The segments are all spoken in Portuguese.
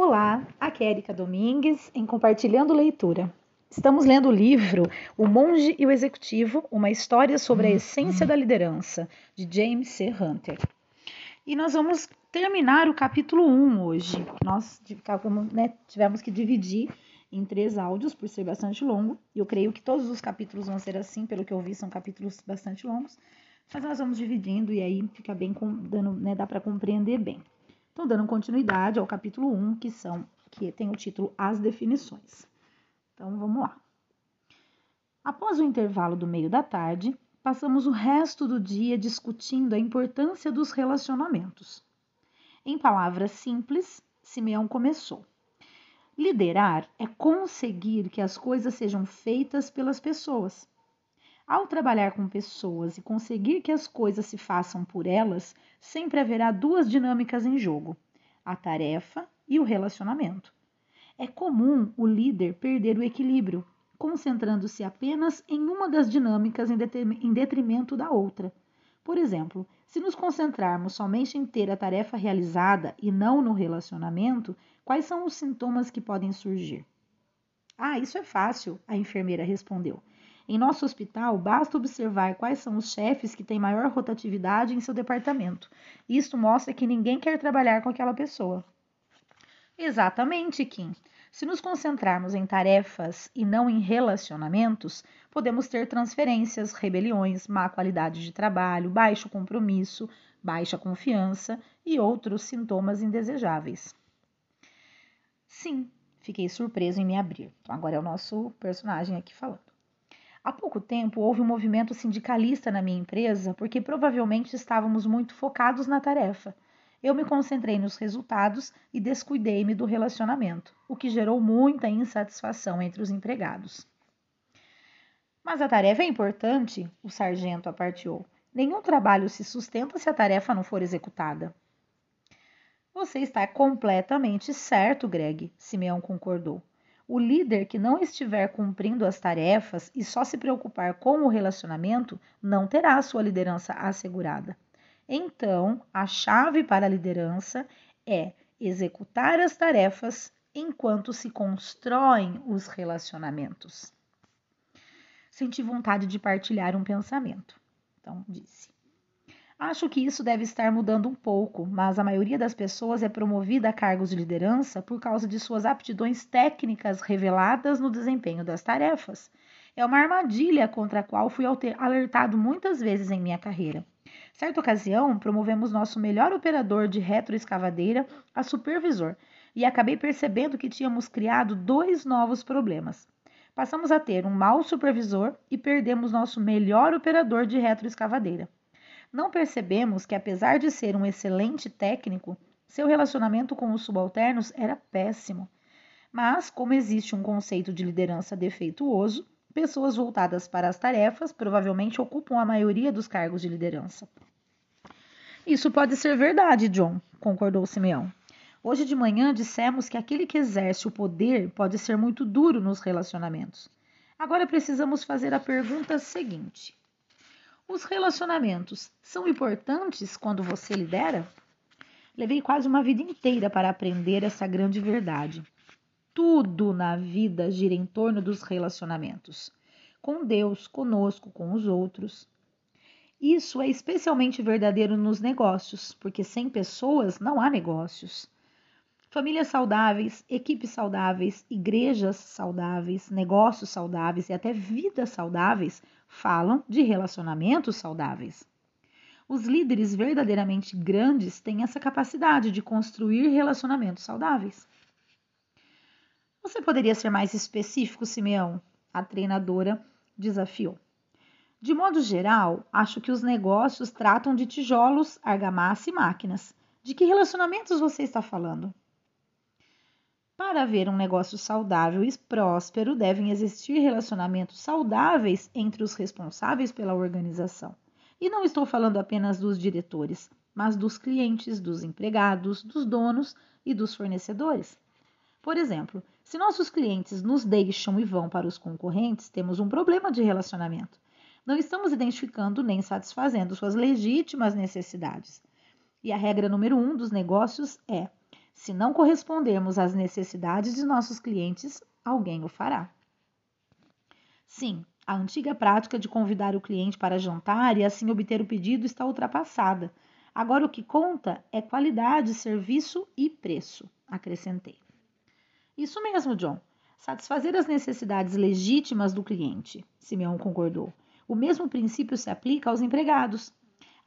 Olá, aqui é Erika Domingues em Compartilhando Leitura. Estamos lendo o livro O Monge e o Executivo, uma história sobre a essência da liderança, de James C. Hunter. E nós vamos terminar o capítulo 1 hoje. Nós né, tivemos que dividir em três áudios, por ser bastante longo, e eu creio que todos os capítulos vão ser assim, pelo que eu vi, são capítulos bastante longos, mas nós vamos dividindo e aí fica bem, dando, né, dá para compreender bem. Então, dando continuidade ao capítulo 1, que são que tem o título As definições. Então, vamos lá. Após o intervalo do meio da tarde, passamos o resto do dia discutindo a importância dos relacionamentos. Em palavras simples, Simeão começou. Liderar é conseguir que as coisas sejam feitas pelas pessoas. Ao trabalhar com pessoas e conseguir que as coisas se façam por elas, sempre haverá duas dinâmicas em jogo: a tarefa e o relacionamento. É comum o líder perder o equilíbrio, concentrando-se apenas em uma das dinâmicas em detrimento da outra. Por exemplo, se nos concentrarmos somente em ter a tarefa realizada e não no relacionamento, quais são os sintomas que podem surgir? Ah, isso é fácil, a enfermeira respondeu. Em nosso hospital, basta observar quais são os chefes que têm maior rotatividade em seu departamento. Isto mostra que ninguém quer trabalhar com aquela pessoa. Exatamente, Kim. Se nos concentrarmos em tarefas e não em relacionamentos, podemos ter transferências, rebeliões, má qualidade de trabalho, baixo compromisso, baixa confiança e outros sintomas indesejáveis. Sim, fiquei surpreso em me abrir. Então, agora é o nosso personagem aqui falando. Há pouco tempo houve um movimento sindicalista na minha empresa porque provavelmente estávamos muito focados na tarefa. Eu me concentrei nos resultados e descuidei-me do relacionamento, o que gerou muita insatisfação entre os empregados. Mas a tarefa é importante, o sargento aparteou. Nenhum trabalho se sustenta se a tarefa não for executada. Você está completamente certo, Greg, Simeão concordou. O líder que não estiver cumprindo as tarefas e só se preocupar com o relacionamento não terá sua liderança assegurada. Então, a chave para a liderança é executar as tarefas enquanto se constroem os relacionamentos. Senti vontade de partilhar um pensamento. Então, disse. Acho que isso deve estar mudando um pouco, mas a maioria das pessoas é promovida a cargos de liderança por causa de suas aptidões técnicas reveladas no desempenho das tarefas. É uma armadilha contra a qual fui alertado muitas vezes em minha carreira. Certa ocasião, promovemos nosso melhor operador de retroescavadeira a supervisor e acabei percebendo que tínhamos criado dois novos problemas. Passamos a ter um mau supervisor e perdemos nosso melhor operador de retroescavadeira não percebemos que, apesar de ser um excelente técnico, seu relacionamento com os subalternos era péssimo. Mas, como existe um conceito de liderança defeituoso, pessoas voltadas para as tarefas provavelmente ocupam a maioria dos cargos de liderança. Isso pode ser verdade, John, concordou Simeão. Hoje de manhã dissemos que aquele que exerce o poder pode ser muito duro nos relacionamentos. Agora precisamos fazer a pergunta seguinte: os relacionamentos são importantes quando você lidera? Levei quase uma vida inteira para aprender essa grande verdade. Tudo na vida gira em torno dos relacionamentos com Deus, conosco, com os outros. Isso é especialmente verdadeiro nos negócios, porque sem pessoas não há negócios. Famílias saudáveis, equipes saudáveis, igrejas saudáveis, negócios saudáveis e até vidas saudáveis falam de relacionamentos saudáveis. Os líderes verdadeiramente grandes têm essa capacidade de construir relacionamentos saudáveis. Você poderia ser mais específico, Simeão? A treinadora desafiou. De modo geral, acho que os negócios tratam de tijolos, argamassa e máquinas. De que relacionamentos você está falando? Para haver um negócio saudável e próspero, devem existir relacionamentos saudáveis entre os responsáveis pela organização. E não estou falando apenas dos diretores, mas dos clientes, dos empregados, dos donos e dos fornecedores. Por exemplo, se nossos clientes nos deixam e vão para os concorrentes, temos um problema de relacionamento. Não estamos identificando nem satisfazendo suas legítimas necessidades. E a regra número um dos negócios é Se não correspondermos às necessidades de nossos clientes, alguém o fará. Sim, a antiga prática de convidar o cliente para jantar e assim obter o pedido está ultrapassada. Agora o que conta é qualidade, serviço e preço, acrescentei. Isso mesmo, John. Satisfazer as necessidades legítimas do cliente, Simeão concordou. O mesmo princípio se aplica aos empregados.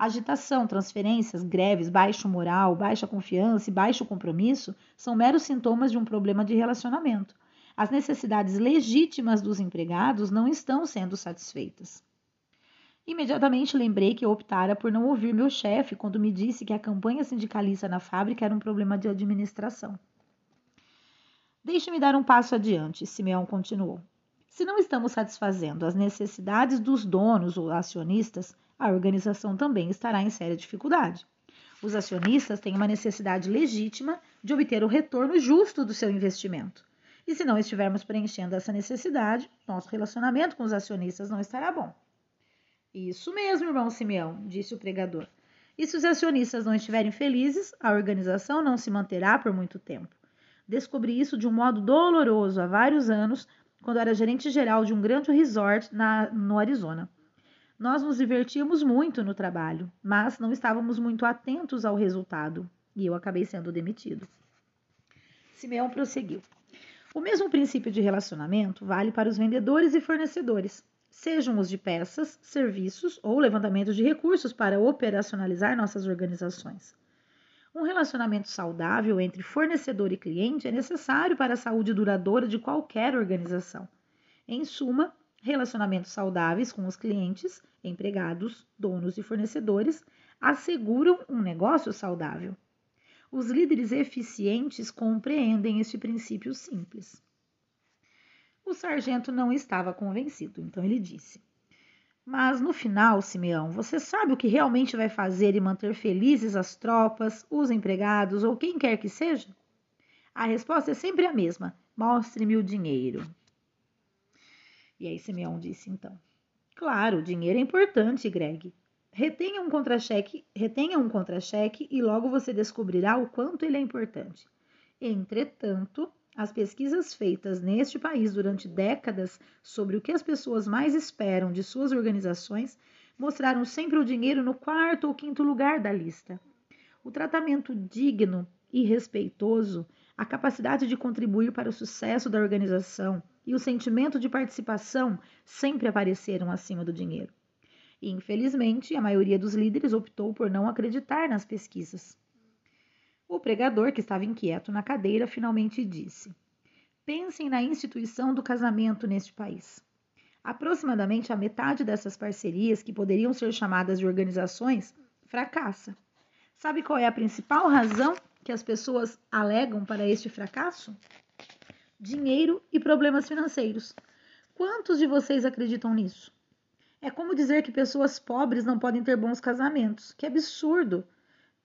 Agitação, transferências, greves, baixo moral, baixa confiança e baixo compromisso são meros sintomas de um problema de relacionamento. As necessidades legítimas dos empregados não estão sendo satisfeitas. Imediatamente lembrei que eu optara por não ouvir meu chefe quando me disse que a campanha sindicalista na fábrica era um problema de administração. Deixe-me dar um passo adiante, Simeão continuou. Se não estamos satisfazendo as necessidades dos donos ou acionistas, a organização também estará em séria dificuldade. Os acionistas têm uma necessidade legítima de obter o retorno justo do seu investimento. E se não estivermos preenchendo essa necessidade, nosso relacionamento com os acionistas não estará bom. Isso mesmo, irmão Simeão, disse o pregador. E se os acionistas não estiverem felizes, a organização não se manterá por muito tempo. Descobri isso de um modo doloroso há vários anos quando era gerente geral de um grande resort na, no Arizona. Nós nos divertíamos muito no trabalho, mas não estávamos muito atentos ao resultado e eu acabei sendo demitido. Simeão prosseguiu. O mesmo princípio de relacionamento vale para os vendedores e fornecedores, sejam os de peças, serviços ou levantamento de recursos para operacionalizar nossas organizações. Um relacionamento saudável entre fornecedor e cliente é necessário para a saúde duradoura de qualquer organização. Em suma, relacionamentos saudáveis com os clientes, empregados, donos e fornecedores asseguram um negócio saudável. Os líderes eficientes compreendem este princípio simples. O sargento não estava convencido, então ele disse: mas no final, Simeão, você sabe o que realmente vai fazer e manter felizes as tropas, os empregados ou quem quer que seja? A resposta é sempre a mesma: mostre-me o dinheiro. E aí Simeão disse então: Claro, o dinheiro é importante, Greg. Retenha um contra-cheque, retenha um contra-cheque e logo você descobrirá o quanto ele é importante. Entretanto, as pesquisas feitas neste país durante décadas sobre o que as pessoas mais esperam de suas organizações mostraram sempre o dinheiro no quarto ou quinto lugar da lista. O tratamento digno e respeitoso, a capacidade de contribuir para o sucesso da organização e o sentimento de participação sempre apareceram acima do dinheiro. Infelizmente, a maioria dos líderes optou por não acreditar nas pesquisas. O pregador, que estava inquieto na cadeira, finalmente disse: Pensem na instituição do casamento neste país. Aproximadamente a metade dessas parcerias, que poderiam ser chamadas de organizações, fracassa. Sabe qual é a principal razão que as pessoas alegam para este fracasso? Dinheiro e problemas financeiros. Quantos de vocês acreditam nisso? É como dizer que pessoas pobres não podem ter bons casamentos. Que absurdo!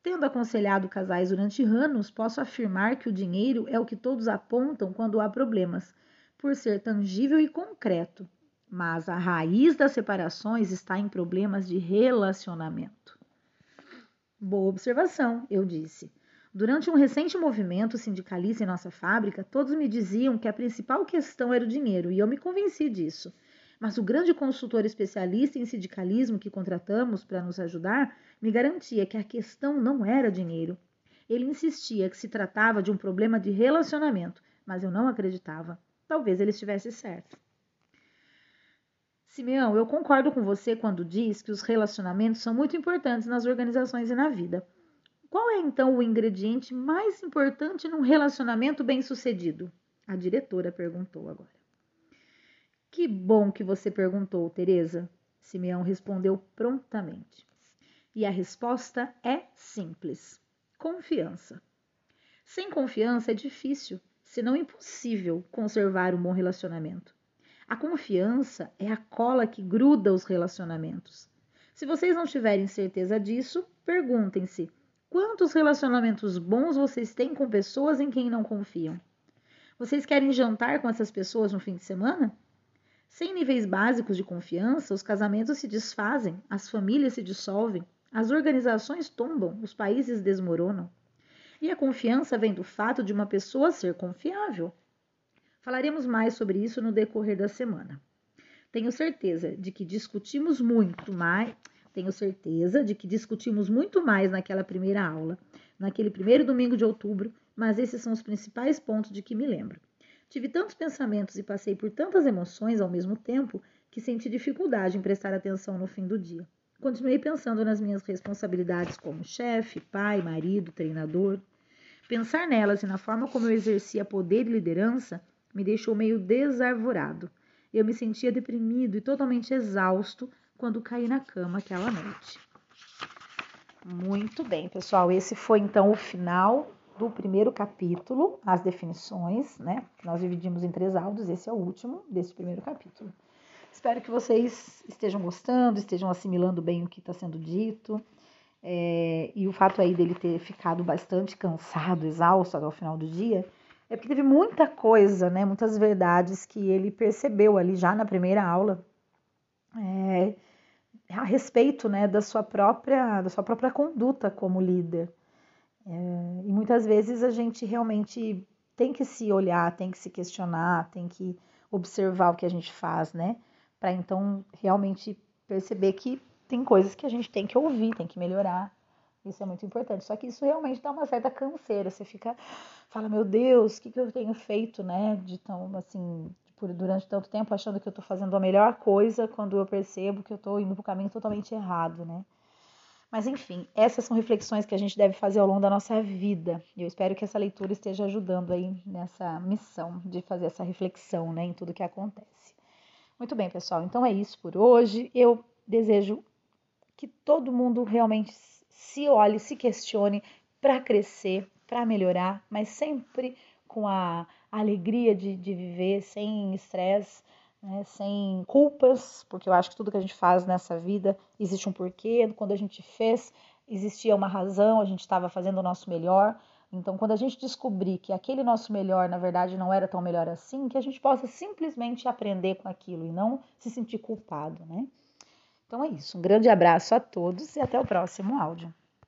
Tendo aconselhado casais durante anos, posso afirmar que o dinheiro é o que todos apontam quando há problemas, por ser tangível e concreto. Mas a raiz das separações está em problemas de relacionamento. Boa observação, eu disse. Durante um recente movimento sindicalista em nossa fábrica, todos me diziam que a principal questão era o dinheiro, e eu me convenci disso. Mas o grande consultor especialista em sindicalismo que contratamos para nos ajudar me garantia que a questão não era dinheiro. Ele insistia que se tratava de um problema de relacionamento, mas eu não acreditava. Talvez ele estivesse certo. Simeão, eu concordo com você quando diz que os relacionamentos são muito importantes nas organizações e na vida. Qual é então o ingrediente mais importante num relacionamento bem-sucedido? A diretora perguntou agora. Que bom que você perguntou, Teresa. Simeão respondeu prontamente. E a resposta é simples: confiança. Sem confiança é difícil, se não impossível, conservar um bom relacionamento. A confiança é a cola que gruda os relacionamentos. Se vocês não tiverem certeza disso, perguntem-se: quantos relacionamentos bons vocês têm com pessoas em quem não confiam? Vocês querem jantar com essas pessoas no fim de semana? Sem níveis básicos de confiança, os casamentos se desfazem, as famílias se dissolvem, as organizações tombam, os países desmoronam. E a confiança vem do fato de uma pessoa ser confiável. Falaremos mais sobre isso no decorrer da semana. Tenho certeza de que discutimos muito mais, tenho certeza de que discutimos muito mais naquela primeira aula, naquele primeiro domingo de outubro, mas esses são os principais pontos de que me lembro. Tive tantos pensamentos e passei por tantas emoções ao mesmo tempo que senti dificuldade em prestar atenção no fim do dia. Continuei pensando nas minhas responsabilidades como chefe, pai, marido, treinador. Pensar nelas e na forma como eu exercia poder e liderança me deixou meio desarvorado. Eu me sentia deprimido e totalmente exausto quando caí na cama aquela noite. Muito bem, pessoal. Esse foi então o final do primeiro capítulo, as definições, né? Nós dividimos em três áudios, esse é o último desse primeiro capítulo. Espero que vocês estejam gostando, estejam assimilando bem o que está sendo dito. É, e o fato aí dele ter ficado bastante cansado, exausto ao final do dia, é porque teve muita coisa, né? Muitas verdades que ele percebeu ali já na primeira aula. É, a respeito né, da sua própria da sua própria conduta como líder é, e muitas vezes a gente realmente tem que se olhar tem que se questionar tem que observar o que a gente faz né para então realmente perceber que tem coisas que a gente tem que ouvir, tem que melhorar. Isso é muito importante. Só que isso realmente dá uma certa canseira. Você fica, fala, meu Deus, o que, que eu tenho feito, né? De tão, assim, por, durante tanto tempo, achando que eu estou fazendo a melhor coisa, quando eu percebo que eu estou indo para o caminho totalmente errado, né? Mas enfim, essas são reflexões que a gente deve fazer ao longo da nossa vida. E eu espero que essa leitura esteja ajudando aí nessa missão de fazer essa reflexão, né, em tudo que acontece. Muito bem, pessoal. Então é isso por hoje. Eu desejo que todo mundo realmente se olhe, se questione para crescer, para melhorar, mas sempre com a alegria de, de viver, sem estresse, né, sem culpas, porque eu acho que tudo que a gente faz nessa vida existe um porquê. Quando a gente fez, existia uma razão, a gente estava fazendo o nosso melhor. Então, quando a gente descobrir que aquele nosso melhor, na verdade, não era tão melhor assim, que a gente possa simplesmente aprender com aquilo e não se sentir culpado, né? Então é isso. Um grande abraço a todos e até o próximo áudio.